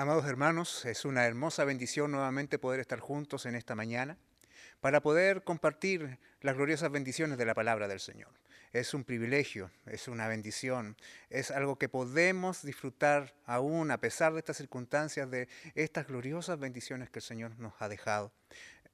Amados hermanos, es una hermosa bendición nuevamente poder estar juntos en esta mañana para poder compartir las gloriosas bendiciones de la palabra del Señor. Es un privilegio, es una bendición, es algo que podemos disfrutar aún a pesar de estas circunstancias, de estas gloriosas bendiciones que el Señor nos ha dejado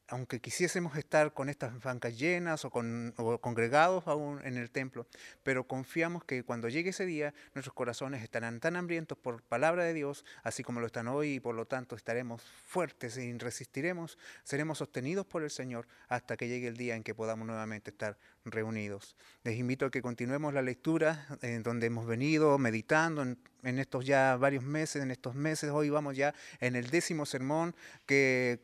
aunque quisiésemos estar con estas bancas llenas o, con, congregados aún en el templo, pero confiamos que cuando llegue ese día nuestros corazones estarán tan hambrientos por palabra de Dios, así como lo están hoy, y por lo tanto estaremos fuertes y resistiremos, seremos sostenidos por el Señor hasta que llegue el día en que podamos nuevamente estar reunidos. Les invito a que continuemos la lectura en donde hemos venido meditando en estos ya varios meses, en estos meses, hoy vamos ya en el décimo sermón que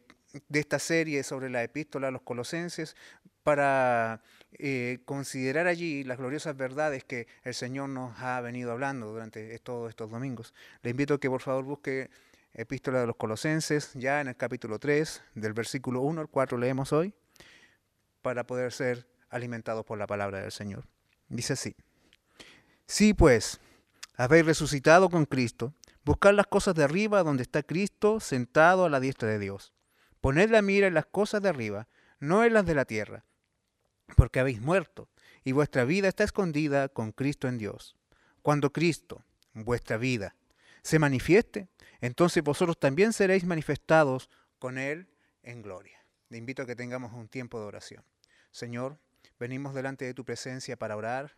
de esta serie sobre la epístola a los colosenses para eh, considerar allí las gloriosas verdades que el Señor nos ha venido hablando durante todos estos domingos. Le invito a que por favor busque epístola de los colosenses ya en el capítulo 3 del versículo 1 al 4 leemos hoy para poder ser alimentados por la palabra del Señor. Dice así, sí pues, habéis resucitado con Cristo, buscad las cosas de arriba donde está Cristo sentado a la diestra de Dios. Poned la mira en las cosas de arriba, no en las de la tierra, porque habéis muerto, y vuestra vida está escondida con Cristo en Dios. Cuando Cristo, vuestra vida, se manifieste, entonces vosotros también seréis manifestados con Él en gloria. Le invito a que tengamos un tiempo de oración. Señor, venimos delante de tu presencia para orar,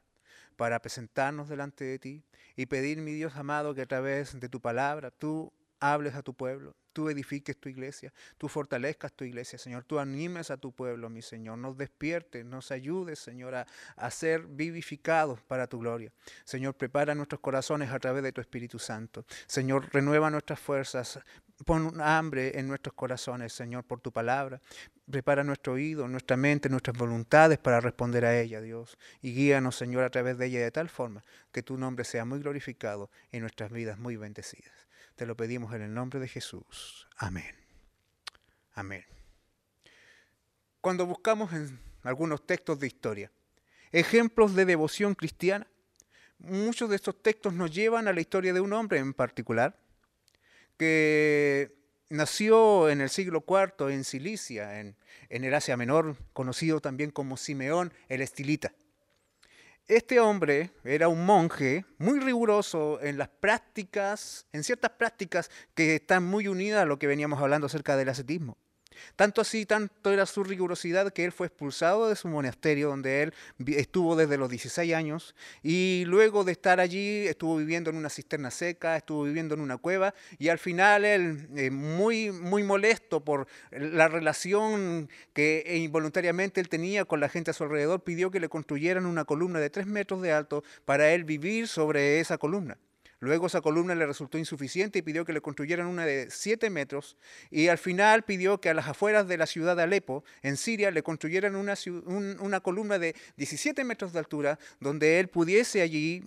para presentarnos delante de ti y pedir, mi Dios amado, que a través de tu palabra tú hables a tu pueblo, tú edifiques tu iglesia, tú fortalezcas tu iglesia, Señor, tú animes a tu pueblo, mi Señor, nos despiertes, nos ayudes, Señor, a, ser vivificados para tu gloria. Señor, prepara nuestros corazones a través de tu Espíritu Santo. Señor, renueva nuestras fuerzas, pon hambre en nuestros corazones, Señor, por tu palabra. Prepara nuestro oído, nuestra mente, nuestras voluntades para responder a ella, Dios. Y guíanos, Señor, a través de ella de tal forma que tu nombre sea muy glorificado y nuestras vidas muy bendecidas. Te lo pedimos en el nombre de Jesús. Amén. Amén. Cuando buscamos en algunos textos de historia ejemplos de devoción cristiana, muchos de estos textos nos llevan a la historia de un hombre en particular que nació en el siglo IV en Cilicia, en, en el Asia Menor, conocido también como Simeón el Estilita. Este hombre era un monje muy riguroso en las prácticas, en ciertas prácticas que están muy unidas a lo que veníamos hablando acerca del ascetismo. Tanto así, tanto era su rigurosidad que él fue expulsado de su monasterio donde él estuvo desde los 16 años y luego de estar allí estuvo viviendo en una cisterna seca, estuvo viviendo en una cueva y al final él, eh, muy, muy molesto por la relación que involuntariamente él tenía con la gente a su alrededor, pidió que le construyeran una columna de tres metros de alto para él vivir sobre esa columna. Luego esa columna le resultó insuficiente y pidió que le construyeran una de 7 metros y al final pidió que a las afueras de la ciudad de Alepo, en Siria, le construyeran una, una columna de 17 metros de altura donde él pudiese allí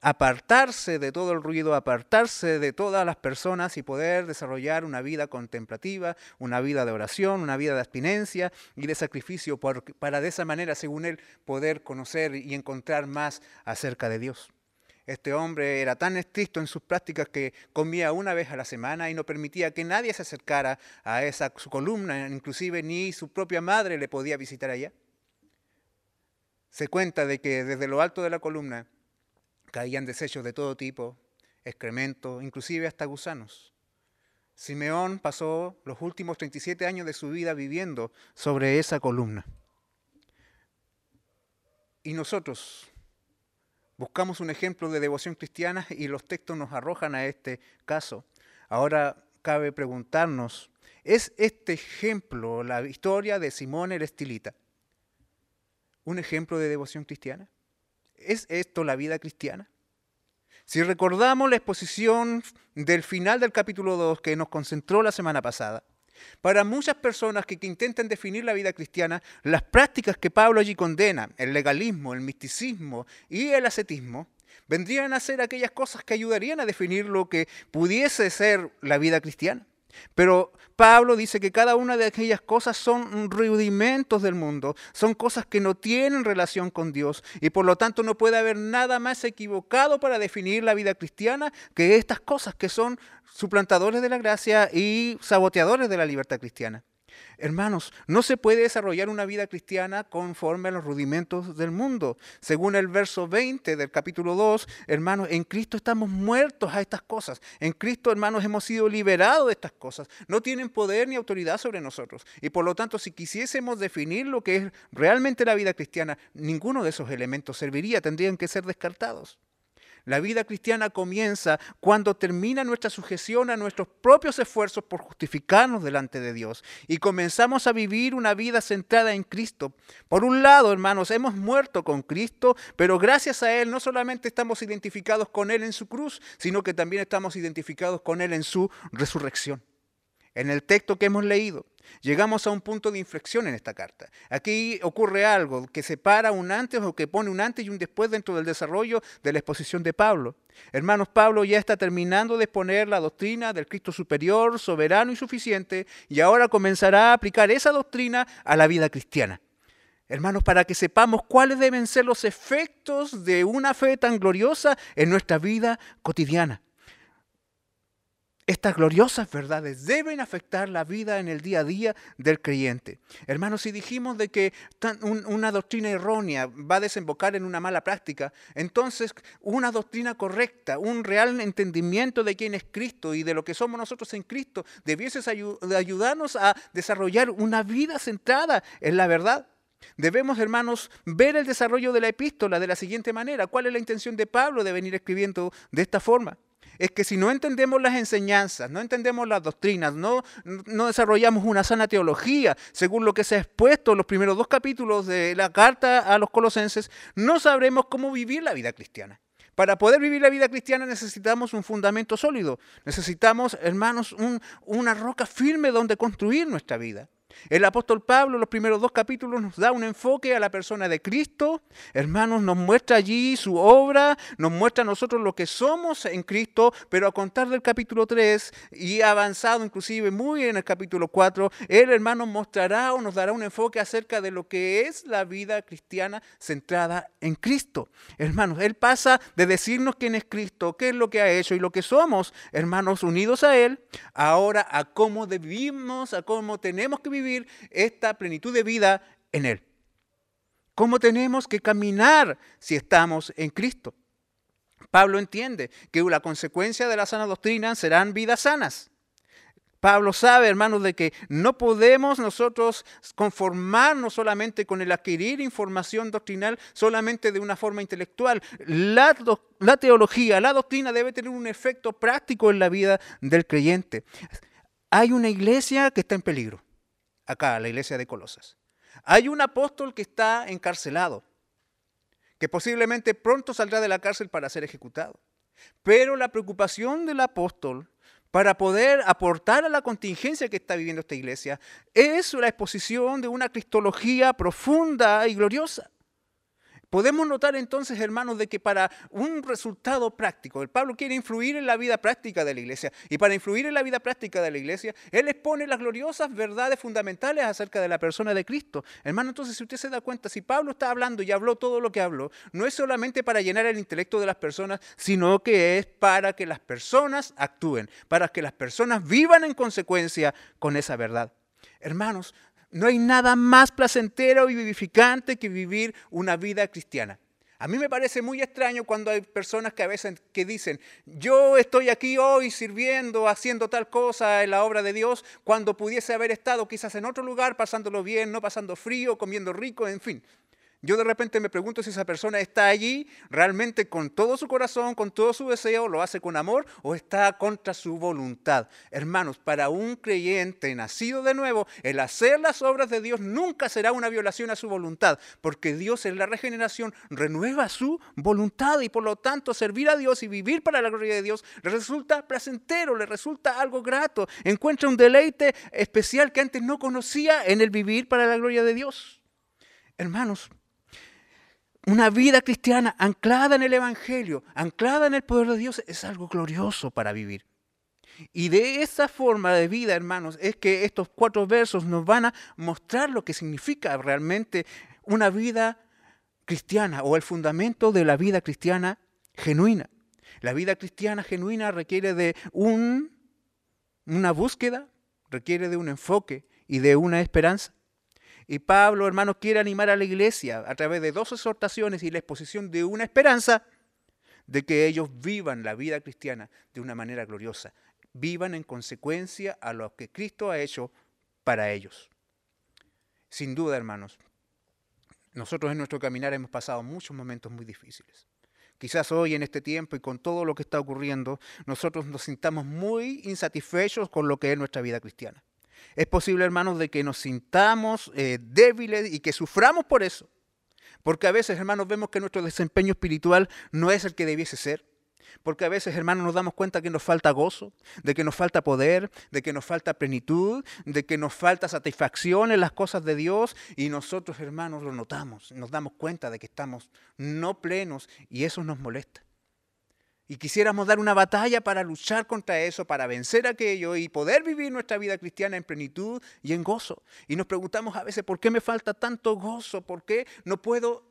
apartarse de todo el ruido, apartarse de todas las personas y poder desarrollar una vida contemplativa, una vida de oración, una vida de abstinencia y de sacrificio para de esa manera, según él, poder conocer y encontrar más acerca de Dios. Este hombre era tan estricto en sus prácticas que comía una vez a la semana y no permitía que nadie se acercara a esa su columna, inclusive ni su propia madre le podía visitar allá. Se cuenta de que desde lo alto de la columna caían desechos de todo tipo, excrementos, inclusive hasta gusanos. Simeón pasó los últimos 37 años de su vida viviendo sobre esa columna. Y nosotros, Buscamos un ejemplo de devoción cristiana y los textos nos arrojan a este caso. Ahora cabe preguntarnos, ¿es este ejemplo, la historia de Simón el Estilita, un ejemplo de devoción cristiana? ¿Es esto la vida cristiana? Si recordamos la exposición del final del capítulo 2 que nos concentró la semana pasada, para muchas personas que, intentan definir la vida cristiana, las prácticas que Pablo allí condena, el legalismo, el misticismo y el ascetismo, vendrían a ser aquellas cosas que ayudarían a definir lo que pudiese ser la vida cristiana. Pero Pablo dice que cada una de aquellas cosas son rudimentos del mundo, son cosas que no tienen relación con Dios y por lo tanto no puede haber nada más equivocado para definir la vida cristiana que estas cosas que son suplantadores de la gracia y saboteadores de la libertad cristiana. Hermanos, no se puede desarrollar una vida cristiana conforme a los rudimentos del mundo. Según el verso 20 del capítulo 2, hermanos, en Cristo estamos muertos a estas cosas. En Cristo, hermanos, hemos sido liberados de estas cosas. No tienen poder ni autoridad sobre nosotros. Y por lo tanto, si quisiésemos definir lo que es realmente la vida cristiana, ninguno de esos elementos serviría, tendrían que ser descartados. La vida cristiana comienza cuando termina nuestra sujeción a nuestros propios esfuerzos por justificarnos delante de Dios y comenzamos a vivir una vida centrada en Cristo. Por un lado, hermanos, hemos muerto con Cristo, pero gracias a Él no solamente estamos identificados con Él en su cruz, sino que también estamos identificados con Él en su resurrección. En el texto que hemos leído, llegamos a un punto de inflexión en esta carta. Aquí ocurre algo que separa un antes o que pone un antes y un después dentro del desarrollo de la exposición de Pablo. Hermanos, Pablo ya está terminando de exponer la doctrina del Cristo superior, soberano y suficiente, y ahora comenzará a aplicar esa doctrina a la vida cristiana. Hermanos, para que sepamos cuáles deben ser los efectos de una fe tan gloriosa en nuestra vida cotidiana. Estas gloriosas verdades deben afectar la vida en el día a día del creyente. Hermanos, si dijimos de que una doctrina errónea va a desembocar en una mala práctica, entonces una doctrina correcta, un real entendimiento de quién es Cristo y de lo que somos nosotros en Cristo, debiese ayudarnos a desarrollar una vida centrada en la verdad. Debemos, hermanos, ver el desarrollo de la epístola de la siguiente manera. ¿Cuál es la intención de Pablo de venir escribiendo de esta forma? es que si no entendemos las enseñanzas, no entendemos las doctrinas, no, desarrollamos una sana teología, según lo que se ha expuesto en los primeros dos capítulos de la carta a los colosenses, no sabremos cómo vivir la vida cristiana. Para poder vivir la vida cristiana necesitamos un fundamento sólido, necesitamos, hermanos, una roca firme donde construir nuestra vida. El apóstol Pablo, los primeros dos capítulos, nos da un enfoque a la persona de Cristo. Hermanos, nos muestra allí su obra, nos muestra a nosotros lo que somos en Cristo, pero a contar del capítulo 3 y avanzado inclusive muy en el capítulo 4, él, hermanos, mostrará o nos dará un enfoque acerca de lo que es la vida cristiana centrada en Cristo. Hermanos, él pasa de decirnos quién es Cristo, qué es lo que ha hecho y lo que somos, hermanos, unidos a él, ahora a cómo vivimos, a cómo tenemos que vivir vivir esta plenitud de vida en Él. ¿Cómo tenemos que caminar si estamos en Cristo? Pablo entiende que la consecuencia de la sana doctrina serán vidas sanas. Pablo sabe, hermanos, de que no podemos nosotros conformarnos solamente con el adquirir información doctrinal solamente de una forma intelectual. La, la, teología, la doctrina debe tener un efecto práctico en la vida del creyente. Hay una iglesia que está en peligro acá, la iglesia de Colosas. Hay un apóstol que está encarcelado, que posiblemente pronto saldrá de la cárcel para ser ejecutado. Pero la preocupación del apóstol para poder aportar a la contingencia que está viviendo esta iglesia es la exposición de una cristología profunda y gloriosa. Podemos notar entonces, hermanos, de que para un resultado práctico, el Pablo quiere influir en la vida práctica de la iglesia. Y para influir en la vida práctica de la iglesia, él expone las gloriosas verdades fundamentales acerca de la persona de Cristo. Hermano, entonces, si usted se da cuenta, si Pablo está hablando y habló todo lo que habló, no es solamente para llenar el intelecto de las personas, sino que es para que las personas actúen, para que las personas vivan en consecuencia con esa verdad. Hermanos, no hay nada más placentero y vivificante que vivir una vida cristiana. A mí me parece muy extraño cuando hay personas que a veces dicen, yo estoy aquí hoy sirviendo, haciendo tal cosa en la obra de Dios, cuando pudiese haber estado quizás en otro lugar, pasándolo bien, no pasando frío, comiendo rico, en fin. Yo de repente me pregunto si esa persona está allí realmente con todo su corazón, con todo su deseo, lo hace con amor o está contra su voluntad. Hermanos, para un creyente nacido de nuevo, el hacer las obras de Dios nunca será una violación a su voluntad, porque Dios en la regeneración renueva su voluntad y por lo tanto servir a Dios y vivir para la gloria de Dios le resulta placentero, le resulta algo grato, encuentra un deleite especial que antes no conocía en el vivir para la gloria de Dios. Hermanos, una vida cristiana anclada en el Evangelio, anclada en el poder de Dios, es algo glorioso para vivir. Y de esa forma de vida, hermanos, es que estos cuatro versos nos van a mostrar lo que significa realmente una vida cristiana o el fundamento de la vida cristiana genuina. La vida cristiana genuina requiere de un, una búsqueda, requiere de un enfoque y de una esperanza. Y Pablo, hermanos, quiere animar a la iglesia a través de dos exhortaciones y la exposición de una esperanza de que ellos vivan la vida cristiana de una manera gloriosa, vivan en consecuencia a lo que Cristo ha hecho para ellos. Sin duda, hermanos, nosotros en nuestro caminar hemos pasado muchos momentos muy difíciles. Quizás hoy en este tiempo y con todo lo que está ocurriendo, nosotros nos sintamos muy insatisfechos con lo que es nuestra vida cristiana. Es posible, hermanos, de que nos sintamos eh, débiles y que suframos por eso. Porque a veces, hermanos, vemos que nuestro desempeño espiritual no es el que debiese ser. Porque a veces, hermanos, nos damos cuenta que nos falta gozo, de que nos falta poder, de que nos falta plenitud, de que nos falta satisfacción en las cosas de Dios. Y nosotros, hermanos, lo notamos, nos damos cuenta de que estamos no plenos y eso nos molesta. Y quisiéramos dar una batalla para luchar contra eso, para vencer aquello y poder vivir nuestra vida cristiana en plenitud y en gozo. Y nos preguntamos a veces, ¿por qué me falta tanto gozo? ¿Por qué no puedo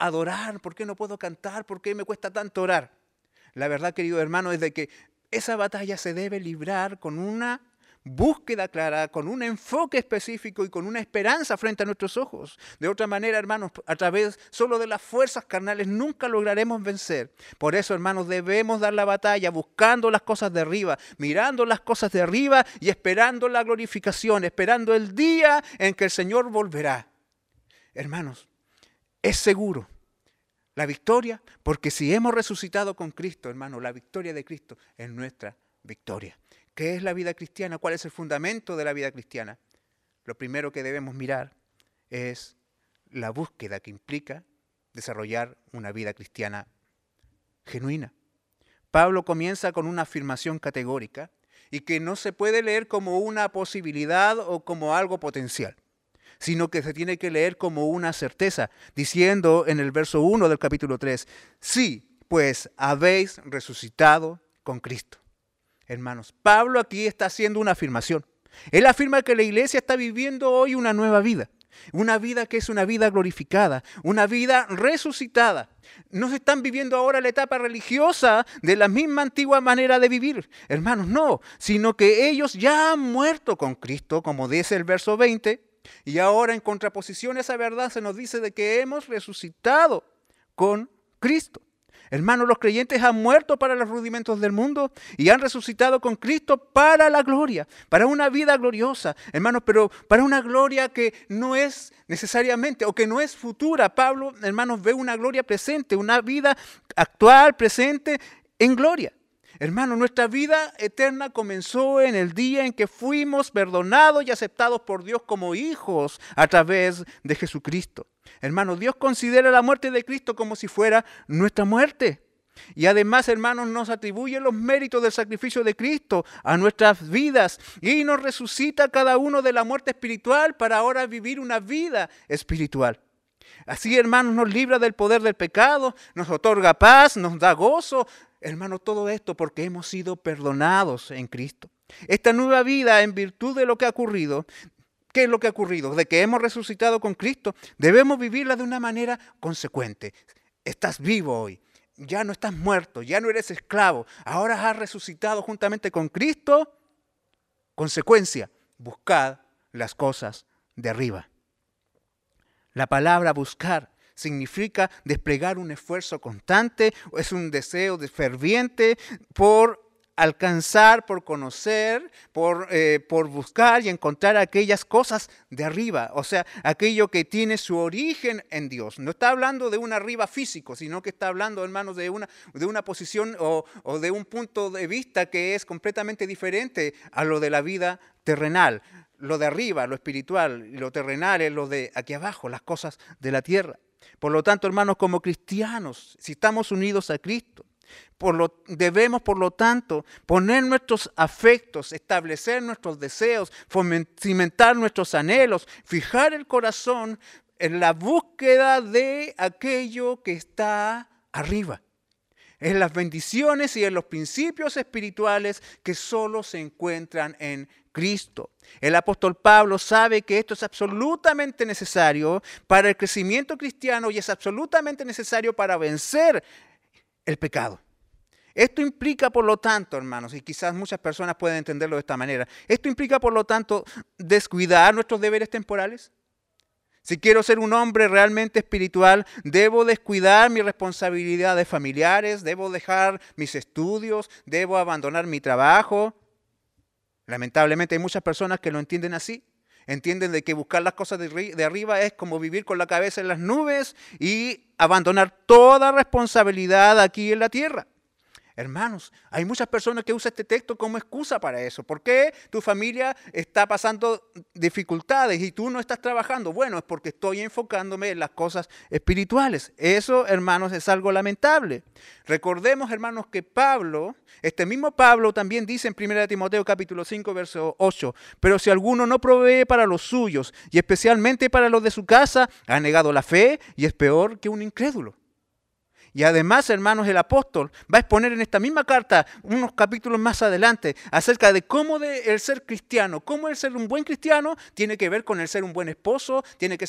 adorar? ¿Por qué no puedo cantar? ¿Por qué me cuesta tanto orar? La verdad, querido hermano, es de que esa batalla se debe librar con una búsqueda clara, con un enfoque específico y con una esperanza frente a nuestros ojos. De otra manera, hermanos, a través solo de las fuerzas carnales nunca lograremos vencer. Por eso, hermanos, debemos dar la batalla buscando las cosas de arriba, mirando las cosas de arriba y esperando la glorificación, esperando el día en que el Señor volverá. Hermanos, es seguro la victoria, porque si hemos resucitado con Cristo, hermano, la victoria de Cristo es nuestra victoria. ¿Qué es la vida cristiana? ¿Cuál es el fundamento de la vida cristiana? Lo primero que debemos mirar es la búsqueda que implica desarrollar una vida cristiana genuina. Pablo comienza con una afirmación categórica y que no se puede leer como una posibilidad o como algo potencial sino que se tiene que leer como una certeza, diciendo en el verso 1 del capítulo 3, sí, pues habéis resucitado con Cristo. Hermanos, Pablo aquí está haciendo una afirmación. Él afirma que la iglesia está viviendo hoy una nueva vida, una vida que es una vida glorificada, una vida resucitada. No se están viviendo ahora la etapa religiosa de la misma antigua manera de vivir, hermanos, no, sino que ellos ya han muerto con Cristo, como dice el verso 20, y ahora en contraposición a esa verdad se nos dice de que hemos resucitado con Cristo. Hermanos, los creyentes han muerto para los rudimentos del mundo y han resucitado con Cristo para la gloria, para una vida gloriosa. Hermanos, pero para una gloria que no es necesariamente o que no es futura. Pablo, hermanos, ve una gloria presente, una vida actual, presente en gloria. Hermano, nuestra vida eterna comenzó en el día en que fuimos perdonados y aceptados por Dios como hijos a través de Jesucristo. Hermano, Dios considera la muerte de Cristo como si fuera nuestra muerte. Y además, hermanos, nos atribuye los méritos del sacrificio de Cristo a nuestras vidas y nos resucita cada uno de la muerte espiritual para ahora vivir una vida espiritual. Así, hermanos, nos libra del poder del pecado, nos otorga paz, nos da gozo, Hermano, todo esto porque hemos sido perdonados en Cristo. Esta nueva vida en virtud de lo que ha ocurrido, ¿qué es lo que ha ocurrido? De que hemos resucitado con Cristo, debemos vivirla de una manera consecuente. Estás vivo hoy, ya no estás muerto, ya no eres esclavo, ahora has resucitado juntamente con Cristo. Consecuencia, buscad las cosas de arriba. La palabra buscar significa desplegar un esfuerzo constante, es un deseo de ferviente por alcanzar, por conocer, por, eh, por, buscar y encontrar aquellas cosas de arriba, o sea, aquello que tiene su origen en Dios. No está hablando de un arriba físico, sino que está hablando, hermanos, de una, de una posición o, o de un punto de vista que es completamente diferente a lo de la vida terrenal. Lo de arriba, lo espiritual, lo terrenal es lo de aquí abajo, las cosas de la tierra. Por lo tanto, hermanos, como cristianos, si estamos unidos a Cristo, por lo, debemos, por lo tanto, poner nuestros afectos, establecer nuestros deseos, cimentar nuestros anhelos, fijar el corazón en la búsqueda de aquello que está arriba. en las bendiciones y en los principios espirituales que solo se encuentran en Cristo. El apóstol Pablo sabe que esto es absolutamente necesario para el crecimiento cristiano y es absolutamente necesario para vencer el pecado. Esto implica, por lo tanto, hermanos, y quizás muchas personas pueden entenderlo de esta manera, esto implica, por lo tanto, descuidar nuestros deberes temporales. Si quiero ser un hombre realmente espiritual, debo descuidar mis responsabilidades familiares, debo dejar mis estudios, debo abandonar mi trabajo. Lamentablemente hay muchas personas que lo entienden así. Entienden de que buscar las cosas de, arriba es como vivir con la cabeza en las nubes y abandonar toda responsabilidad aquí en la tierra. Hermanos, hay muchas personas que usan este texto como excusa para eso. ¿Por qué tu familia está pasando dificultades y tú no estás trabajando? Bueno, es porque estoy enfocándome en las cosas espirituales. Eso, hermanos, es algo lamentable. Recordemos, hermanos, que Pablo, este mismo Pablo también dice en 1 Timoteo capítulo 5, verso 8, pero si alguno no provee para los suyos y especialmente para los de su casa, ha negado la fe y es peor que un incrédulo. Y además, hermanos, el apóstol va a exponer en esta misma carta, unos capítulos más adelante, acerca de cómo el ser cristiano, cómo el ser un buen cristiano tiene que ver con el ser un buen esposo, tiene que,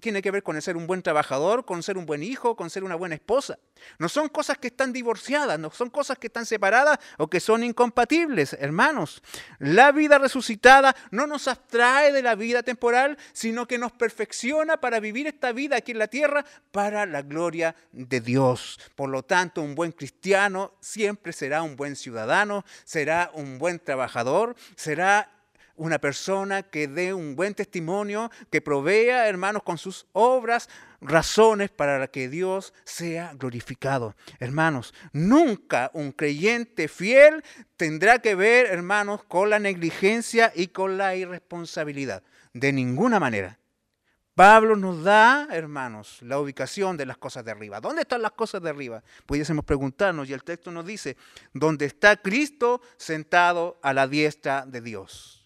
tiene que ver con el ser un buen trabajador, con ser un buen hijo, con ser una buena esposa. No son cosas que están divorciadas, no son cosas que están separadas o que son incompatibles, hermanos. La vida resucitada no nos abstrae de la vida temporal, sino que nos perfecciona para vivir esta vida aquí en la tierra para la gloria de Dios. Por lo tanto, un buen cristiano siempre será un buen ciudadano, será un buen trabajador, será una persona que dé un buen testimonio, que provea, hermanos, con sus obras razones para que Dios sea glorificado. Hermanos, nunca un creyente fiel tendrá que ver, hermanos, con la negligencia y con la irresponsabilidad. De ninguna manera. Pablo nos da, hermanos, la ubicación de las cosas de arriba. ¿Dónde están las cosas de arriba? Pudiésemos preguntarnos y el texto nos dice, ¿dónde está Cristo sentado a la diestra de Dios.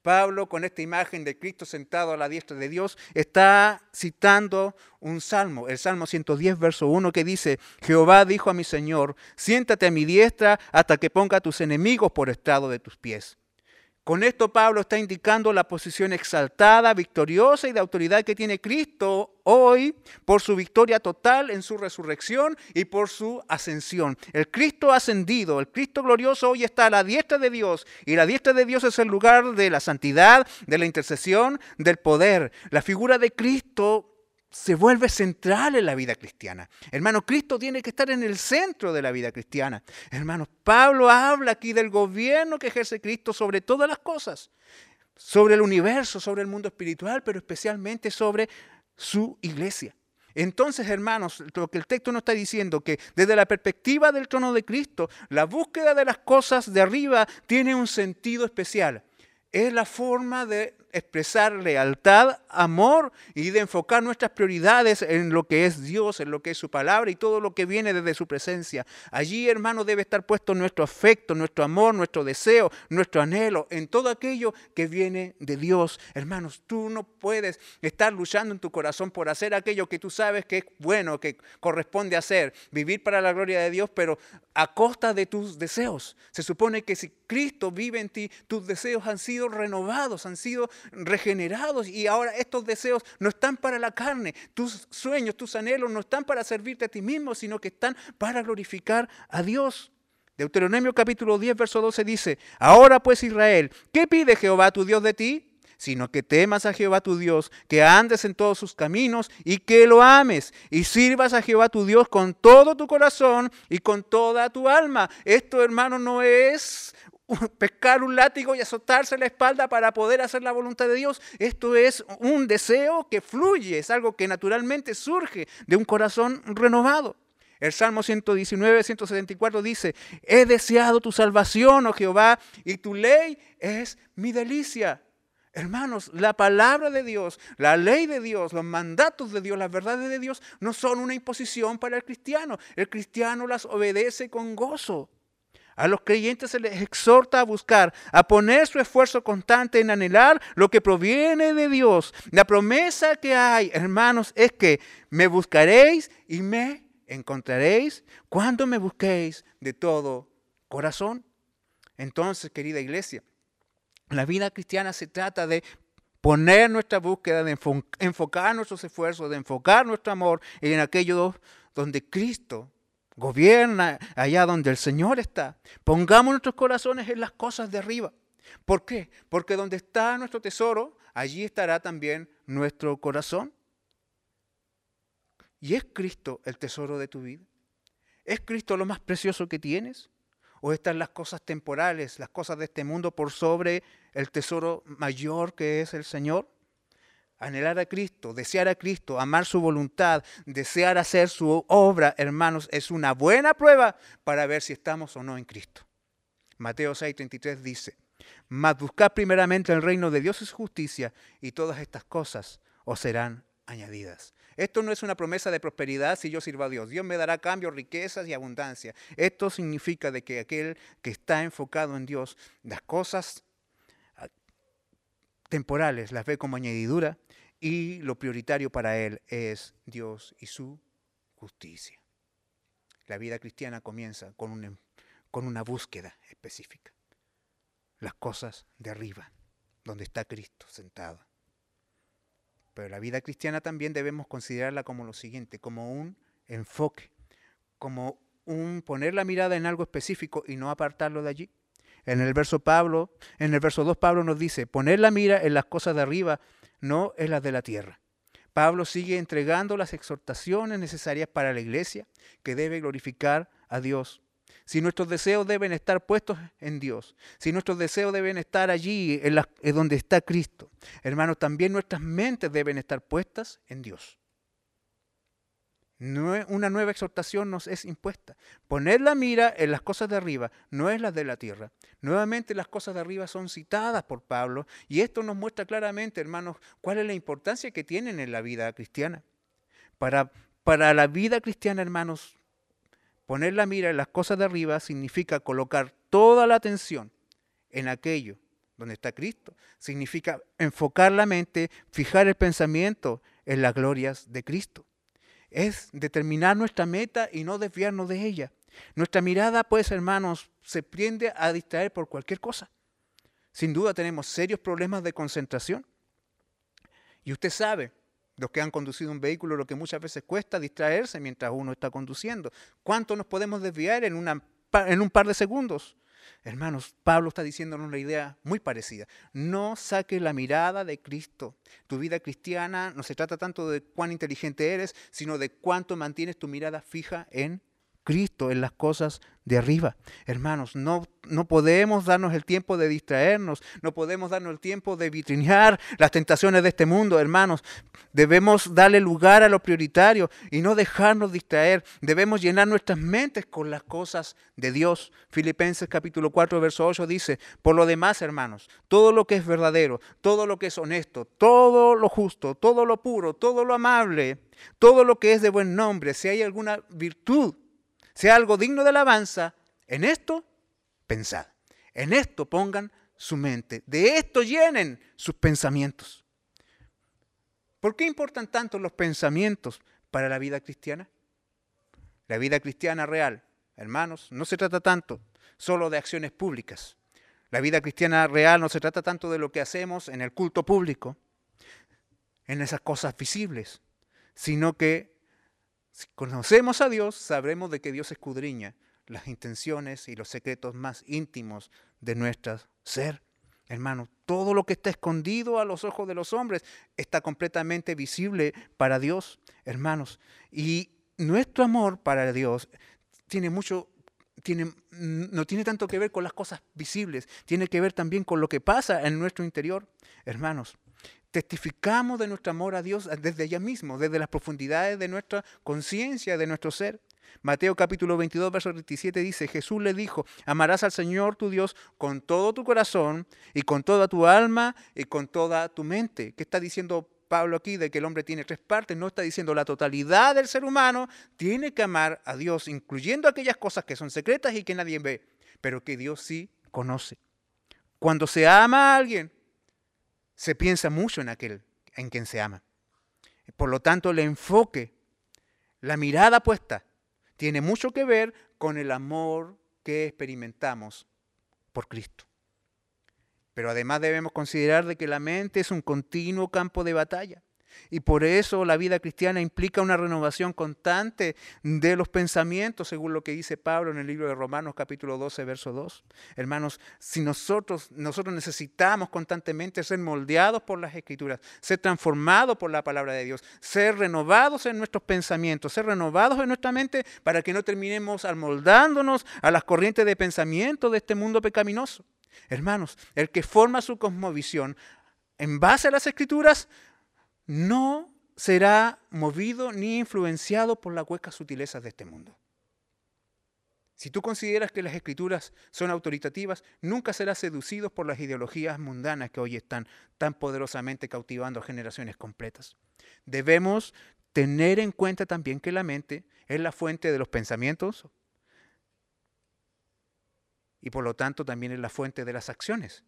Pablo con esta imagen de Cristo sentado a la diestra de Dios está citando un salmo, el Salmo 110, verso 1, que dice, Jehová dijo a mi Señor, siéntate a mi diestra hasta que ponga a tus enemigos por estrado de tus pies. Con esto Pablo está indicando la posición exaltada, victoriosa y de autoridad que tiene Cristo hoy por su victoria total en su resurrección y por su ascensión. El Cristo ascendido, el Cristo glorioso hoy está a la diestra de Dios y la diestra de Dios es el lugar de la santidad, de la intercesión, del poder. La figura de Cristo se vuelve central en la vida cristiana. Hermano, Cristo tiene que estar en el centro de la vida cristiana. Hermanos, Pablo habla aquí del gobierno que ejerce Cristo sobre todas las cosas, sobre el universo, sobre el mundo espiritual, pero especialmente sobre su iglesia. Entonces, hermanos, lo que el texto nos está diciendo, que desde la perspectiva del trono de Cristo, la búsqueda de las cosas de arriba tiene un sentido especial. Es la forma de expresar lealtad, amor y de enfocar nuestras prioridades en lo que es Dios, en lo que es su palabra y todo lo que viene desde su presencia. Allí, hermano, debe estar puesto nuestro afecto, nuestro amor, nuestro deseo, nuestro anhelo, en todo aquello que viene de Dios. Hermanos, tú no puedes estar luchando en tu corazón por hacer aquello que tú sabes que es bueno, que corresponde hacer, vivir para la gloria de Dios, pero a costa de tus deseos. Se supone que si Cristo vive en ti, tus deseos han sido renovados, han sido regenerados y ahora estos deseos no están para la carne, tus sueños, tus anhelos no están para servirte a ti mismo, sino que están para glorificar a Dios. Deuteronomio capítulo 10, verso 12 dice, ahora pues Israel, ¿qué pide Jehová tu Dios de ti? sino que temas a Jehová tu Dios, que andes en todos sus caminos y que lo ames y sirvas a Jehová tu Dios con todo tu corazón y con toda tu alma. Esto, hermano, no es pescar un látigo y azotarse la espalda para poder hacer la voluntad de Dios. Esto es un deseo que fluye, es algo que naturalmente surge de un corazón renovado. El Salmo 119, 174 dice, he deseado tu salvación, oh Jehová, y tu ley es mi delicia. Hermanos, la palabra de Dios, la ley de Dios, los mandatos de Dios, las verdades de Dios no son una imposición para el cristiano. El cristiano las obedece con gozo. A los creyentes se les exhorta a buscar, a poner su esfuerzo constante en anhelar lo que proviene de Dios. La promesa que hay, hermanos, es que me buscaréis y me encontraréis cuando me busquéis de todo corazón. Entonces, querida iglesia, la vida cristiana se trata de poner nuestra búsqueda, de enfocar nuestros esfuerzos, de enfocar nuestro amor en aquello donde Cristo gobierna, allá donde el Señor está. Pongamos nuestros corazones en las cosas de arriba. ¿Por qué? Porque donde está nuestro tesoro, allí estará también nuestro corazón. ¿Y es Cristo el tesoro de tu vida? ¿Es Cristo lo más precioso que tienes? ¿O están las cosas temporales, las cosas de este mundo por sobre el tesoro mayor que es el Señor? Anhelar a Cristo, desear a Cristo, amar su voluntad, desear hacer su obra, hermanos, es una buena prueba para ver si estamos o no en Cristo. Mateo 6:33 dice, mas buscad primeramente el reino de Dios y su justicia, y todas estas cosas os serán añadidas. Esto no es una promesa de prosperidad si yo sirvo a Dios. Dios me dará cambio, riquezas y abundancia. Esto significa de que aquel que está enfocado en Dios, las cosas temporales las ve como añadidura y lo prioritario para él es Dios y su justicia. La vida cristiana comienza con, con una búsqueda específica. Las cosas de arriba, donde está Cristo sentado. Pero la vida cristiana también debemos considerarla como lo siguiente, como un enfoque, como un poner la mirada en algo específico y no apartarlo de allí. En el verso Pablo, en el verso 2 Pablo nos dice, poner la mira en las cosas de arriba, no en las de la tierra. Pablo sigue entregando las exhortaciones necesarias para la iglesia que debe glorificar a Dios si nuestros deseos deben estar puestos en Dios, si nuestros deseos deben estar allí, en, donde está Cristo, hermanos, también nuestras mentes deben estar puestas en Dios. Una nueva exhortación nos es impuesta. Poner la mira en las cosas de arriba, no es las de la tierra. Nuevamente las cosas de arriba son citadas por Pablo y esto nos muestra claramente, hermanos, cuál es la importancia que tienen en la vida cristiana. Para, para la vida cristiana, hermanos, Poner la mira en las cosas de arriba significa colocar toda la atención en aquello donde está Cristo. Significa enfocar la mente, fijar el pensamiento en las glorias de Cristo. Es determinar nuestra meta y no desviarnos de ella. Nuestra mirada, pues, hermanos, se prende a distraer por cualquier cosa. Sin duda tenemos serios problemas de concentración. Y usted sabe, los que han conducido un vehículo, lo que muchas veces cuesta distraerse mientras uno está conduciendo. ¿Cuánto nos podemos desviar en un par de segundos? Hermanos, Pablo está diciéndonos una idea muy parecida. No saques la mirada de Cristo. Tu vida cristiana no se trata tanto de cuán inteligente eres, sino de cuánto mantienes tu mirada fija en Cristo, en las cosas de arriba. Hermanos, no, no podemos darnos el tiempo de distraernos, no podemos darnos el tiempo de vitrinear las tentaciones de este mundo, hermanos. Debemos darle lugar a lo prioritario y no dejarnos distraer. Debemos llenar nuestras mentes con las cosas de Dios. Filipenses capítulo 4, verso 8 dice, por lo demás, hermanos, todo lo que es verdadero, todo lo que es honesto, todo lo justo, todo lo puro, todo lo amable, todo lo que es de buen nombre, si hay alguna virtud, sea algo digno de alabanza, en esto pensad. En esto pongan su mente. De esto llenen sus pensamientos. ¿Por qué importan tanto los pensamientos para la vida cristiana? La vida cristiana real, hermanos, no se trata tanto solo de acciones públicas. La vida cristiana real no se trata tanto de lo que hacemos en el culto público, en esas cosas visibles, sino que si conocemos a Dios, sabremos de que Dios escudriña las intenciones y los secretos más íntimos de nuestro ser. Hermano, todo lo que está escondido a los ojos de los hombres está completamente visible para Dios, hermanos. Y nuestro amor para Dios tiene mucho, tiene, no tiene tanto que ver con las cosas visibles, tiene que ver también con lo que pasa en nuestro interior. Hermanos, testificamos de nuestro amor a Dios desde allá mismo, desde las profundidades de nuestra conciencia, de nuestro ser. Mateo capítulo 22, verso 37 dice, Jesús le dijo, amarás al Señor tu Dios con todo tu corazón y con toda tu alma y con toda tu mente. ¿Qué está diciendo Pablo aquí de que el hombre tiene tres partes? No está diciendo la totalidad del ser humano tiene que amar a Dios, incluyendo aquellas cosas que son secretas y que nadie ve, pero que Dios sí conoce. Cuando se ama a alguien, se piensa mucho en aquel en quien se ama. Por lo tanto, el enfoque, la mirada puesta tiene mucho que ver con el amor que experimentamos por Cristo. Pero además debemos considerar de que la mente es un continuo campo de batalla. Y por eso la vida cristiana implica una renovación constante de los pensamientos, según lo que dice Pablo en el libro de Romanos capítulo 12, verso 2. Hermanos, si nosotros, nosotros necesitamos constantemente ser moldeados por las escrituras, ser transformados por la palabra de Dios, ser renovados en nuestros pensamientos, ser renovados en nuestra mente para que no terminemos amoldándonos a las corrientes de pensamiento de este mundo pecaminoso. Hermanos, el que forma su cosmovisión en base a las escrituras no será movido ni influenciado por las huecas sutilezas de este mundo. Si tú consideras que las escrituras son autoritativas, nunca serás seducido por las ideologías mundanas que hoy están tan poderosamente cautivando a generaciones completas. Debemos tener en cuenta también que la mente es la fuente de los pensamientos y por lo tanto también es la fuente de las acciones.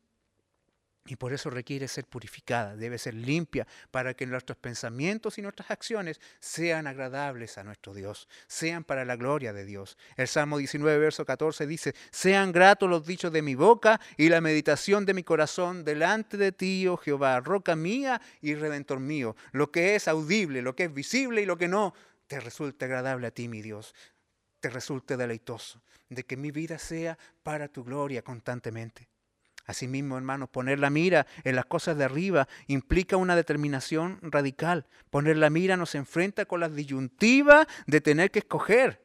Y por eso requiere ser purificada, debe ser limpia para que nuestros pensamientos y nuestras acciones sean agradables a nuestro Dios, sean para la gloria de Dios. El Salmo 19, verso 14 dice, sean gratos los dichos de mi boca y la meditación de mi corazón delante de ti, oh Jehová, roca mía y redentor mío. Lo que es audible, lo que es visible y lo que no, te resulte agradable a ti, mi Dios, te resulte deleitoso, de que mi vida sea para tu gloria constantemente. Asimismo, hermanos, poner la mira en las cosas de arriba implica una determinación radical. Poner la mira nos enfrenta con la disyuntiva de tener que escoger,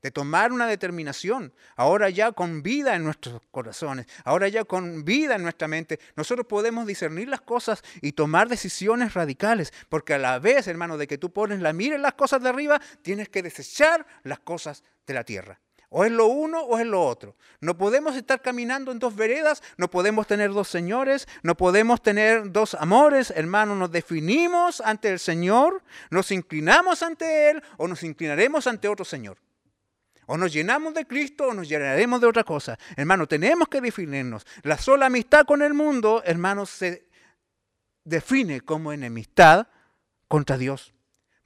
de tomar una determinación. Ahora ya con vida en nuestros corazones, ahora ya con vida en nuestra mente, nosotros podemos discernir las cosas y tomar decisiones radicales. Porque a la vez, hermano, de que tú pones la mira en las cosas de arriba, tienes que desechar las cosas de la tierra. O es lo uno o es lo otro. No podemos estar caminando en dos veredas, no podemos tener dos señores, no podemos tener dos amores, hermano. Nos definimos ante el Señor, nos inclinamos ante Él o nos inclinaremos ante otro Señor. O nos llenamos de Cristo o nos llenaremos de otra cosa. Hermano, tenemos que definirnos. La sola amistad con el mundo, hermano, se define como enemistad contra Dios.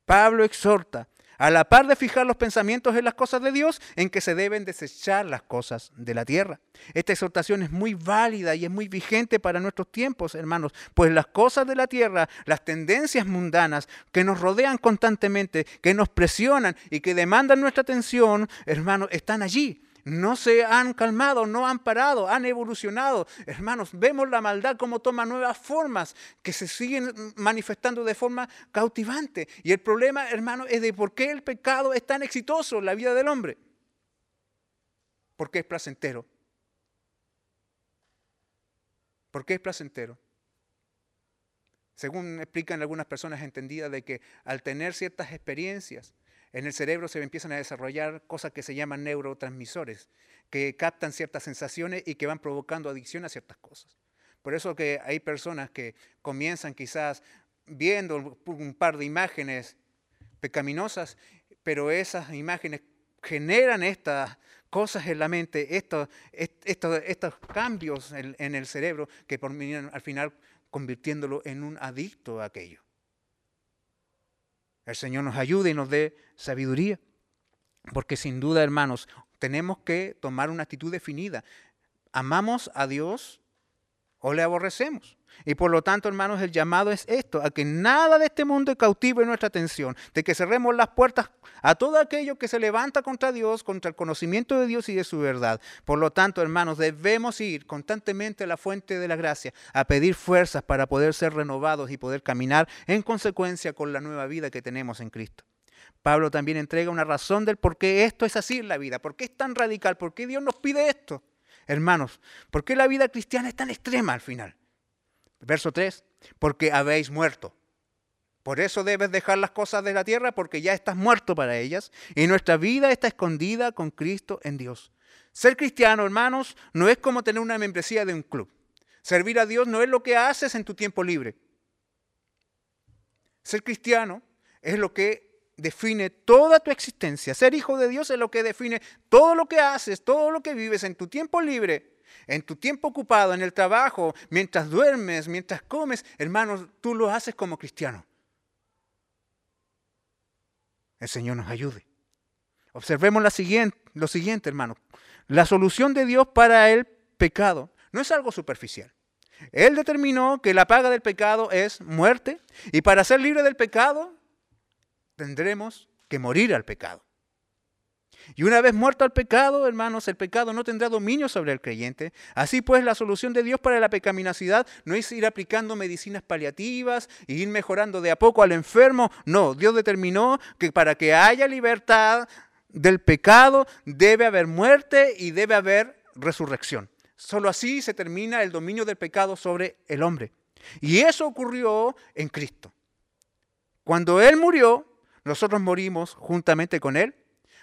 Pablo exhorta a la par de fijar los pensamientos en las cosas de Dios, en que se deben desechar las cosas de la tierra. Esta exhortación es muy válida y es muy vigente para nuestros tiempos, hermanos, pues las cosas de la tierra, las tendencias mundanas que nos rodean constantemente, que nos presionan y que demandan nuestra atención, hermanos, están allí no se han calmado, no han parado, han evolucionado. Hermanos, vemos la maldad como toma nuevas formas que se siguen manifestando de forma cautivante. Y el problema, hermanos, es de por qué el pecado es tan exitoso en la vida del hombre. Porque es placentero. ¿Por qué es placentero? Según explican algunas personas entendidas de que al tener ciertas experiencias, en el cerebro se empiezan a desarrollar cosas que se llaman neurotransmisores, que captan ciertas sensaciones y que van provocando adicción a ciertas cosas. Por eso que hay personas que comienzan quizás viendo un par de imágenes pecaminosas, pero esas imágenes generan estas cosas en la mente, estos, estos, cambios en, en, el cerebro que terminan al final convirtiéndolo en un adicto a aquello. El Señor nos ayude y nos dé sabiduría. Porque sin duda, hermanos, tenemos que tomar una actitud definida. ¿Amamos a Dios o le aborrecemos? Y por lo tanto, hermanos, el llamado es esto, a que nada de este mundo cautive nuestra atención, de que cerremos las puertas a todo aquello que se levanta contra Dios, contra el conocimiento de Dios y de su verdad. Por lo tanto, hermanos, debemos ir constantemente a la fuente de la gracia, a pedir fuerzas para poder ser renovados y poder caminar en consecuencia con la nueva vida que tenemos en Cristo. Pablo también entrega una razón del por qué esto es así en la vida, por qué es tan radical, por qué Dios nos pide esto. Hermanos, ¿por qué la vida cristiana es tan extrema al final? Verso 3, porque habéis muerto. Por eso debes dejar las cosas de la tierra porque ya estás muerto para ellas y nuestra vida está escondida con Cristo en Dios. Ser cristiano, hermanos, no es como tener una membresía de un club. Servir a Dios no es lo que haces en tu tiempo libre. Ser cristiano es lo que define toda tu existencia. Ser hijo de Dios es lo que define todo lo que haces, todo lo que vives en tu tiempo libre en tu tiempo ocupado, en el trabajo, mientras duermes, mientras comes, hermanos, tú lo haces como cristiano. El Señor nos ayude. Observemos la siguiente, lo siguiente, hermano. La solución de Dios para el pecado no es algo superficial. Él determinó que la paga del pecado es muerte y para ser libre del pecado tendremos que morir al pecado. Y una vez muerto al pecado, hermanos, el pecado no tendrá dominio sobre el creyente. Así pues, la solución de Dios para la pecaminosidad no es ir aplicando medicinas paliativas e ir mejorando de a poco al enfermo. No, Dios determinó que para que haya libertad del pecado debe haber muerte y debe haber resurrección. Solo así se termina el dominio del pecado sobre el hombre. Y eso ocurrió en Cristo. Cuando Él murió, nosotros morimos juntamente con Él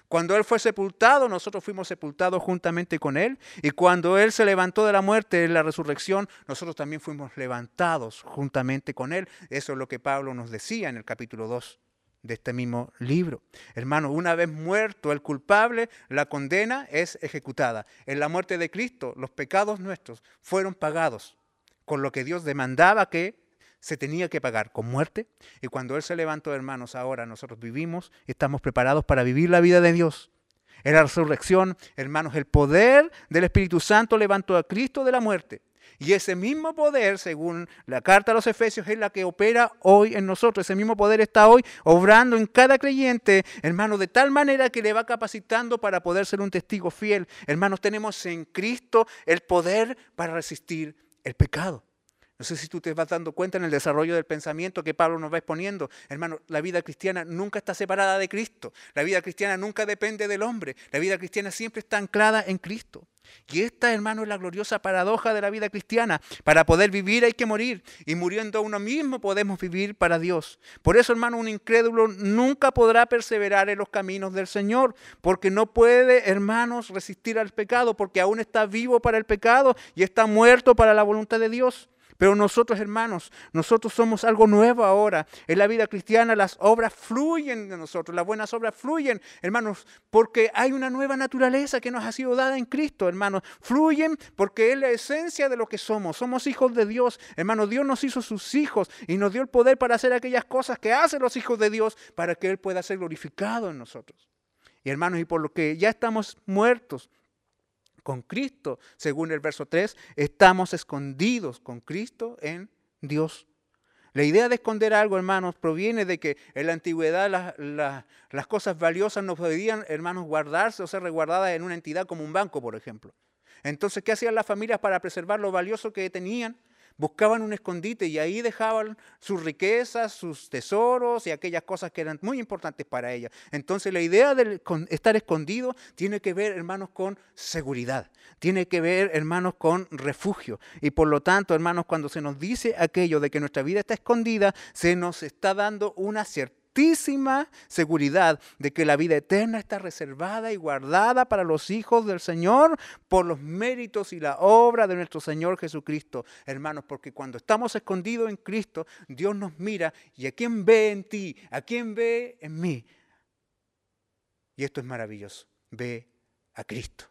cuando Él fue sepultado, nosotros fuimos sepultados juntamente con Él. Y cuando Él se levantó de la muerte en la resurrección, nosotros también fuimos levantados juntamente con Él. Eso es lo que Pablo nos decía en el capítulo 2 de este mismo libro. Hermano, una vez muerto el culpable, la condena es ejecutada. En la muerte de Cristo, los pecados nuestros fueron pagados con lo que Dios demandaba que se tenía que pagar con muerte. Y cuando Él se levantó, hermanos, ahora nosotros vivimos estamos preparados para vivir la vida de Dios. En la resurrección, hermanos, el poder del Espíritu Santo levantó a Cristo de la muerte. Y ese mismo poder, según la carta a los Efesios, es la que opera hoy en nosotros. Ese mismo poder está hoy obrando en cada creyente, hermanos, de tal manera que le va capacitando para poder ser un testigo fiel. Hermanos, tenemos en Cristo el poder para resistir el pecado. No sé si tú te vas dando cuenta en el desarrollo del pensamiento que Pablo nos va exponiendo. Hermano, la vida cristiana nunca está separada de Cristo. La vida cristiana nunca depende del hombre. La vida cristiana siempre está anclada en Cristo. Y esta, hermano, es la gloriosa paradoja de la vida cristiana. Para poder vivir hay que morir. Y muriendo uno mismo podemos vivir para Dios. Por eso, hermano, un incrédulo nunca podrá perseverar en los caminos del Señor. Porque no puede, hermanos, resistir al pecado. Porque aún está vivo para el pecado y está muerto para la voluntad de Dios. Pero nosotros, hermanos, nosotros somos algo nuevo ahora. En la vida cristiana las obras fluyen de nosotros, las buenas obras fluyen, hermanos, porque hay una nueva naturaleza que nos ha sido dada en Cristo, hermanos. Fluyen porque es la esencia de lo que somos. Somos hijos de Dios, hermanos. Dios nos hizo sus hijos y nos dio el poder para hacer aquellas cosas que hacen los hijos de Dios para que Él pueda ser glorificado en nosotros. Y hermanos, y por lo que ya estamos muertos, con Cristo, según el verso 3, estamos escondidos con Cristo en Dios. La idea de esconder algo, hermanos, proviene de que en la antigüedad las cosas valiosas no podían, hermanos, guardarse o ser resguardadas en una entidad como un banco, por ejemplo. Entonces, ¿qué hacían las familias para preservar lo valioso que tenían? Buscaban un escondite y ahí dejaban sus riquezas, sus tesoros y aquellas cosas que eran muy importantes para ellas. Entonces la idea de estar escondido tiene que ver, hermanos, con seguridad, tiene que ver, hermanos, con refugio. Y por lo tanto, hermanos, cuando se nos dice aquello de que nuestra vida está escondida, se nos está dando una seguridad de que la vida eterna está reservada y guardada para los hijos del Señor por los méritos y la obra de nuestro Señor Jesucristo. Hermanos, porque cuando estamos escondidos en Cristo, Dios nos mira y a quién ve en ti, a quién ve en mí. Y esto es maravilloso, ve a Cristo.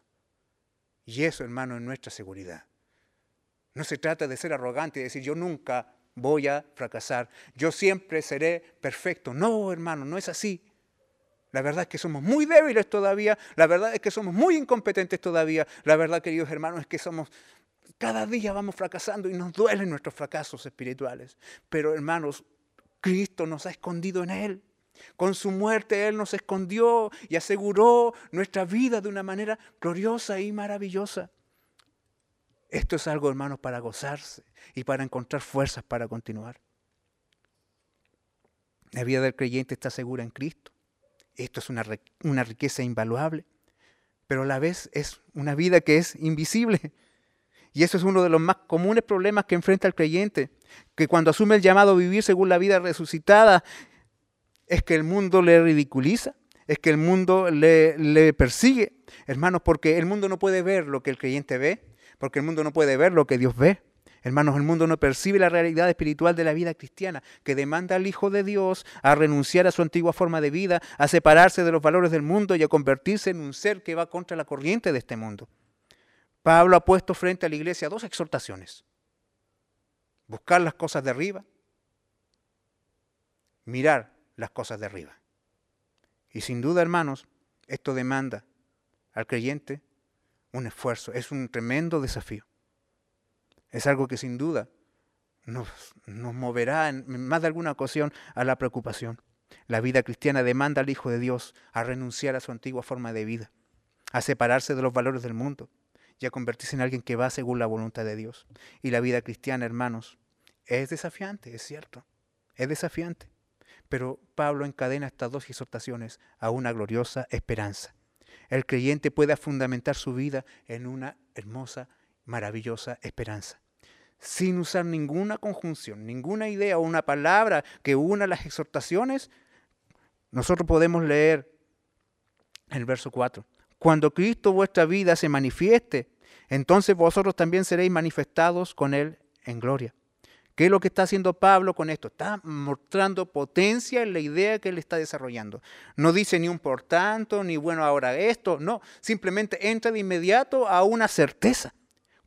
Y eso, hermano, es nuestra seguridad. No se trata de ser arrogante y decir yo nunca voy a fracasar, yo siempre seré perfecto. No, hermano, no es así. La verdad es que somos muy débiles todavía, la verdad es que somos muy incompetentes todavía, la verdad, queridos hermanos, es que somos, cada día vamos fracasando y nos duelen nuestros fracasos espirituales. Pero hermanos, Cristo nos ha escondido en Él. Con su muerte Él nos escondió y aseguró nuestra vida de una manera gloriosa y maravillosa. Esto es algo, hermanos, para gozarse y para encontrar fuerzas para continuar. La vida del creyente está segura en Cristo. Esto es una, una riqueza invaluable, pero a la vez es una vida que es invisible. Y eso es uno de los más comunes problemas que enfrenta el creyente, que cuando asume el llamado a vivir según la vida resucitada, es que el mundo le ridiculiza, es que el mundo le, le persigue, hermanos, porque el mundo no puede ver lo que el creyente ve, porque el mundo no puede ver lo que Dios ve. Hermanos, el mundo no percibe la realidad espiritual de la vida cristiana, que demanda al Hijo de Dios a renunciar a su antigua forma de vida, a separarse de los valores del mundo y a convertirse en un ser que va contra la corriente de este mundo. Pablo ha puesto frente a la iglesia dos exhortaciones. Buscar las cosas de arriba, mirar las cosas de arriba. Y sin duda, hermanos, Esto demanda al creyente un esfuerzo, es un tremendo desafío. Es algo que sin duda nos, nos moverá en más de alguna ocasión a la preocupación. La vida cristiana demanda al Hijo de Dios a renunciar a su antigua forma de vida, a separarse de los valores del mundo y a convertirse en alguien que va según la voluntad de Dios. Y la vida cristiana, hermanos, es desafiante, es cierto, es desafiante. Pero Pablo encadena estas dos exhortaciones a una gloriosa esperanza. El creyente pueda fundamentar su vida en una hermosa, maravillosa esperanza sin usar ninguna conjunción, ninguna idea o una palabra que una las exhortaciones, nosotros podemos leer el verso 4. Cuando Cristo vuestra vida se manifieste, entonces vosotros también seréis manifestados con Él en gloria. ¿Qué es lo que está haciendo Pablo con esto? Está mostrando potencia en la idea que él está desarrollando. No dice ni un por tanto, ni bueno ahora esto, no, simplemente entra de inmediato a una certeza.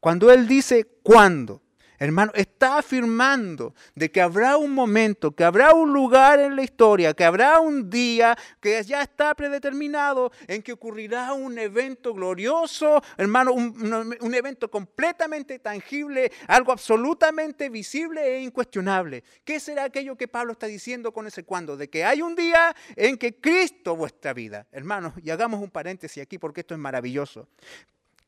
Cuando él dice cuándo, Hermano, está afirmando de que habrá un momento, que habrá un lugar en la historia, que habrá un día que ya está predeterminado en que ocurrirá un evento glorioso, hermano, un, un evento completamente tangible, algo absolutamente visible e incuestionable. ¿Qué será aquello que Pablo está diciendo con ese cuándo? De que hay un día en que Cristo vuestra vida. Hermanos, y hagamos un paréntesis aquí porque esto es maravilloso.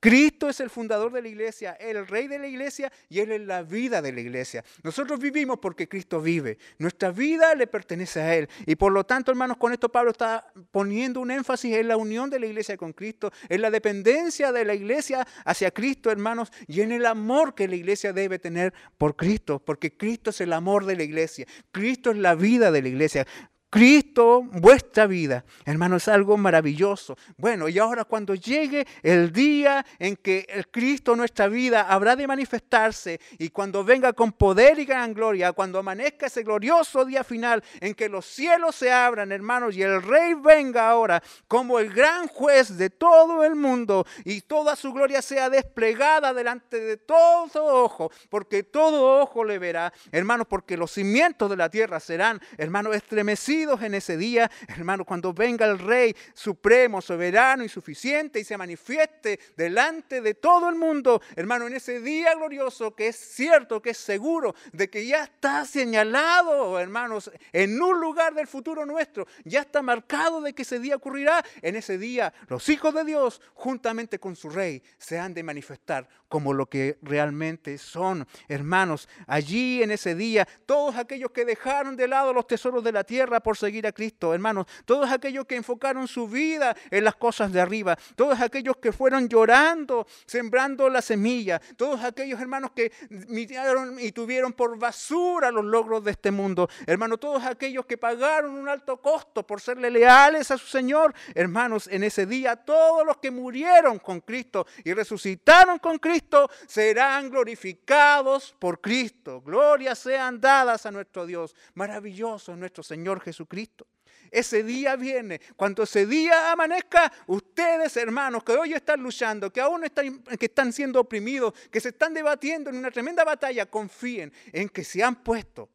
Cristo es el fundador de la iglesia, el rey de la iglesia y Él es la vida de la iglesia. Nosotros vivimos porque Cristo vive. Nuestra vida le pertenece a Él. Y por lo tanto, hermanos, con esto Pablo está poniendo un énfasis en la unión de la iglesia con Cristo, en la dependencia de la iglesia hacia Cristo, hermanos, y en el amor que la iglesia debe tener por Cristo, porque Cristo es el amor de la iglesia. Cristo es la vida de la iglesia. Cristo, vuestra vida. Hermano, es algo maravilloso. Bueno, y ahora cuando llegue el día en que el Cristo, nuestra vida, habrá de manifestarse y cuando venga con poder y gran gloria, cuando amanezca ese glorioso día final en que los cielos se abran, hermanos, y el Rey venga ahora como el gran juez de todo el mundo y toda su gloria sea desplegada delante de todo ojo, porque todo ojo le verá, hermanos, porque los cimientos de la tierra serán, hermanos, estremecidos en ese día, hermano, cuando venga el Rey supremo, soberano y suficiente y se manifieste delante de todo el mundo, hermano, en ese día glorioso que es cierto, que es seguro, de que ya está señalado, hermanos, en un lugar del futuro nuestro, ya está marcado de que ese día ocurrirá. En ese día los hijos de Dios, juntamente con su Rey, se han de manifestar como lo que realmente son. Hermanos, allí en ese día, todos aquellos que dejaron de lado los tesoros de la tierra por seguir a Cristo, hermanos, todos aquellos que enfocaron su vida en las cosas de arriba, todos aquellos que fueron llorando, sembrando la semilla, todos aquellos hermanos que miraron y tuvieron por basura los logros de este mundo, hermanos, todos aquellos que pagaron un alto costo por serle leales a su Señor, hermanos, en ese día todos los que murieron con Cristo y resucitaron con Cristo serán glorificados por Cristo. Glorias sean dadas a nuestro Dios. Maravilloso nuestro Señor Jesús Cristo. Ese día viene. Cuando ese día amanezca, ustedes, hermanos, que hoy están luchando, que aún están, que están siendo oprimidos, que se están debatiendo en una tremenda batalla, confíen en que se han puesto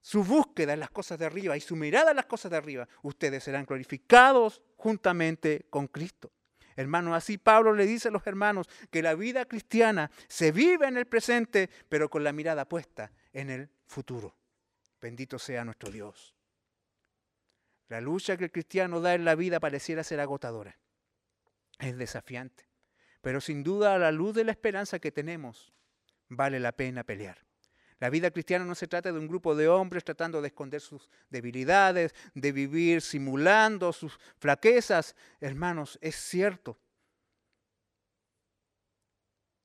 su búsqueda en las cosas de arriba y su mirada en las cosas de arriba, ustedes serán glorificados juntamente con Cristo. Hermanos, así Pablo le dice a los hermanos que la vida cristiana se vive en el presente, pero con la mirada puesta en el futuro. Bendito sea nuestro Dios. La lucha que el cristiano da en la vida pareciera ser agotadora. Es desafiante. Pero sin duda a la luz de la esperanza que tenemos, vale la pena pelear. La vida cristiana no se trata de un grupo de hombres tratando de esconder sus debilidades, de vivir simulando sus flaquezas. Hermanos, es cierto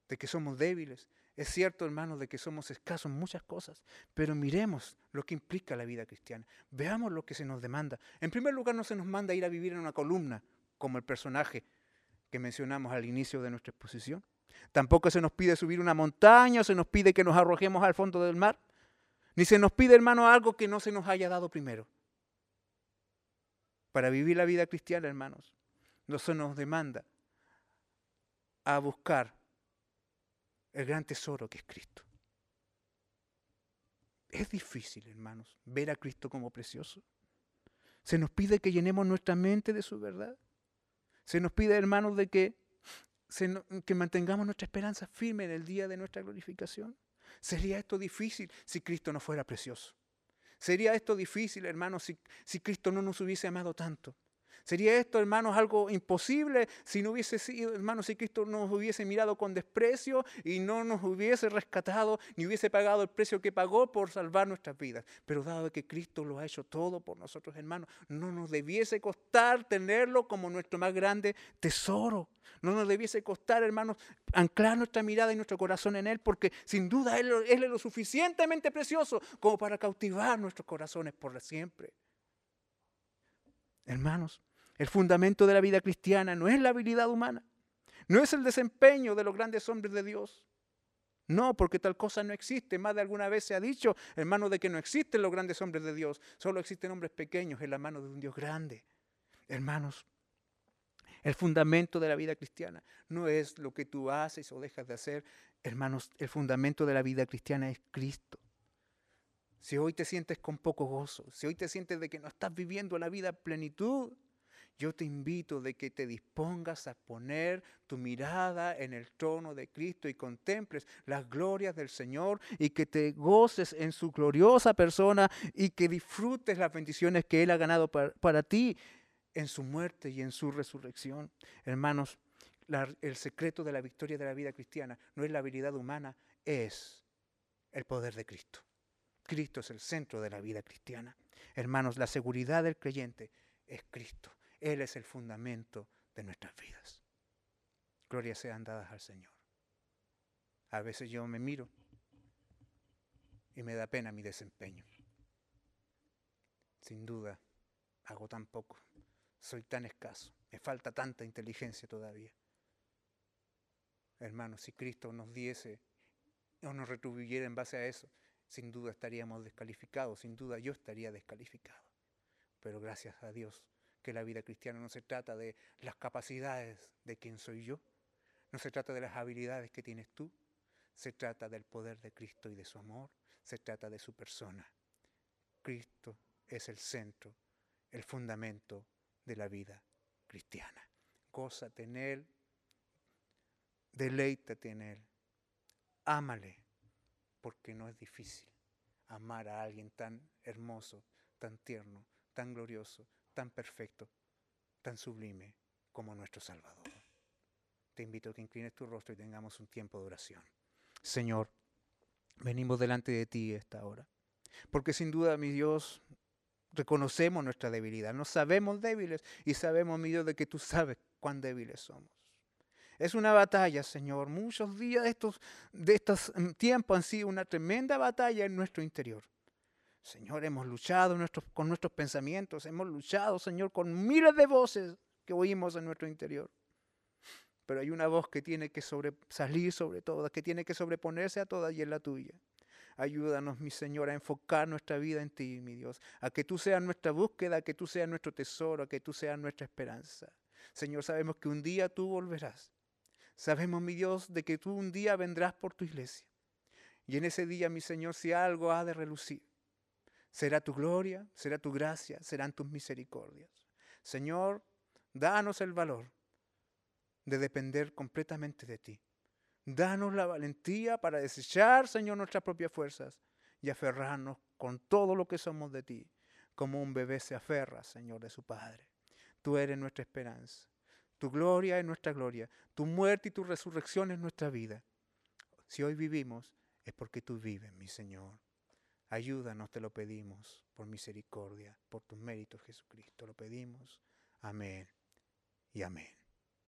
de que somos débiles, es cierto, hermanos, de que somos escasos en muchas cosas, pero miremos lo que implica la vida cristiana. Veamos lo que se nos demanda. En primer lugar, no se nos manda ir a vivir en una columna, como el personaje que mencionamos al inicio de nuestra exposición. Tampoco se nos pide subir una montaña, o se nos pide que nos arrojemos al fondo del mar. Ni se nos pide, hermano, algo que no se nos haya dado primero. Para vivir la vida cristiana, hermanos, no se nos demanda a buscar el gran tesoro que es Cristo. Es difícil, hermanos, ver a Cristo como precioso. Se nos pide que llenemos nuestra mente de su verdad. Se nos pide, hermanos, de que, que mantengamos nuestra esperanza firme en el día de nuestra glorificación. ¿Sería esto difícil si Cristo no fuera precioso? ¿Sería esto difícil, hermanos, si, si Cristo no nos hubiese amado tanto? ¿Sería esto, hermanos, algo imposible si no hubiese sido, hermanos, si Cristo nos hubiese mirado con desprecio y no nos hubiese rescatado ni hubiese pagado el precio que pagó por salvar nuestras vidas? Pero dado que Cristo lo ha hecho todo por nosotros, hermanos, no nos debiese costar tenerlo como nuestro más grande tesoro. No nos debiese costar, hermanos, anclar nuestra mirada y nuestro corazón en Él, porque sin duda Él, él es lo suficientemente precioso como para cautivar nuestros corazones por siempre. Hermanos, el fundamento de la vida cristiana no es la habilidad humana, no es el desempeño de los grandes hombres de Dios. No, porque tal cosa no existe. Más de alguna vez se ha dicho, hermano, de que no existen los grandes hombres de Dios. Solo existen hombres pequeños en la mano de un Dios grande. Hermanos, el fundamento de la vida cristiana no es lo que tú haces o dejas de hacer. Hermanos, el fundamento de la vida cristiana es Cristo. Si hoy te sientes con poco gozo, si hoy te sientes de que no estás viviendo la vida plenitud, yo te invito de que te dispongas a poner tu mirada en el trono de Cristo y contemples las glorias del Señor y que te goces en su gloriosa persona y que disfrutes las bendiciones que Él ha ganado para, ti en su muerte y en su resurrección. Hermanos, el secreto de la victoria de la vida cristiana no es la habilidad humana, es el poder de Cristo. Cristo es el centro de la vida cristiana. Hermanos, la seguridad del creyente es Cristo. Él es el fundamento de nuestras vidas. Gloria sean dadas al Señor. A veces yo me miro y me da pena mi desempeño. Sin duda, hago tan poco, soy tan escaso, me falta tanta inteligencia todavía. Hermanos, si Cristo nos diese o nos retribuyera en base a eso, sin duda estaríamos descalificados, sin duda yo estaría descalificado. Pero gracias a Dios que la vida cristiana no se trata de las capacidades de quien soy yo, no se trata de las habilidades que tienes tú, se trata del poder de Cristo y de su amor, se trata de su persona. Cristo es el centro, el fundamento de la vida cristiana. Gózate en Él, deleítate en Él, ámale, porque no es difícil amar a alguien tan hermoso, tan tierno, tan glorioso, tan perfecto, tan sublime como nuestro Salvador. Te invito a que inclines tu rostro y tengamos un tiempo de oración. Señor, venimos delante de ti esta hora, porque sin duda, mi Dios, reconocemos nuestra debilidad. No sabemos débiles y sabemos, mi Dios, de que tú sabes cuán débiles somos. Es una batalla, Señor. Muchos días de estos, de estos mm, tiempos han sido una tremenda batalla en nuestro interior. Señor, hemos luchado con nuestros pensamientos, hemos luchado, Señor, con miles de voces que oímos en nuestro interior. Pero hay una voz que tiene que salir sobre todas, que tiene que sobreponerse a todas y es la tuya. Ayúdanos, mi Señor, a enfocar nuestra vida en ti, mi Dios, a que tú seas nuestra búsqueda, a que tú seas nuestro tesoro, a que tú seas nuestra esperanza. Señor, sabemos que un día tú volverás. Sabemos, mi Dios, de que tú un día vendrás por tu iglesia. Y en ese día, mi Señor, si algo ha de relucir, Será tu gloria, será tu gracia, serán tus misericordias. Señor, danos el valor de depender completamente de ti. Danos la valentía para desechar, Señor, nuestras propias fuerzas y aferrarnos con todo lo que somos de ti, como un bebé se aferra, Señor, de su Padre. Tú eres nuestra esperanza. Tu gloria es nuestra gloria. Tu muerte y tu resurrección es nuestra vida. Si hoy vivimos, es porque tú vives, mi Señor. Ayúdanos, te lo pedimos, por misericordia, por tus méritos, Jesucristo. Lo pedimos. Amén y amén.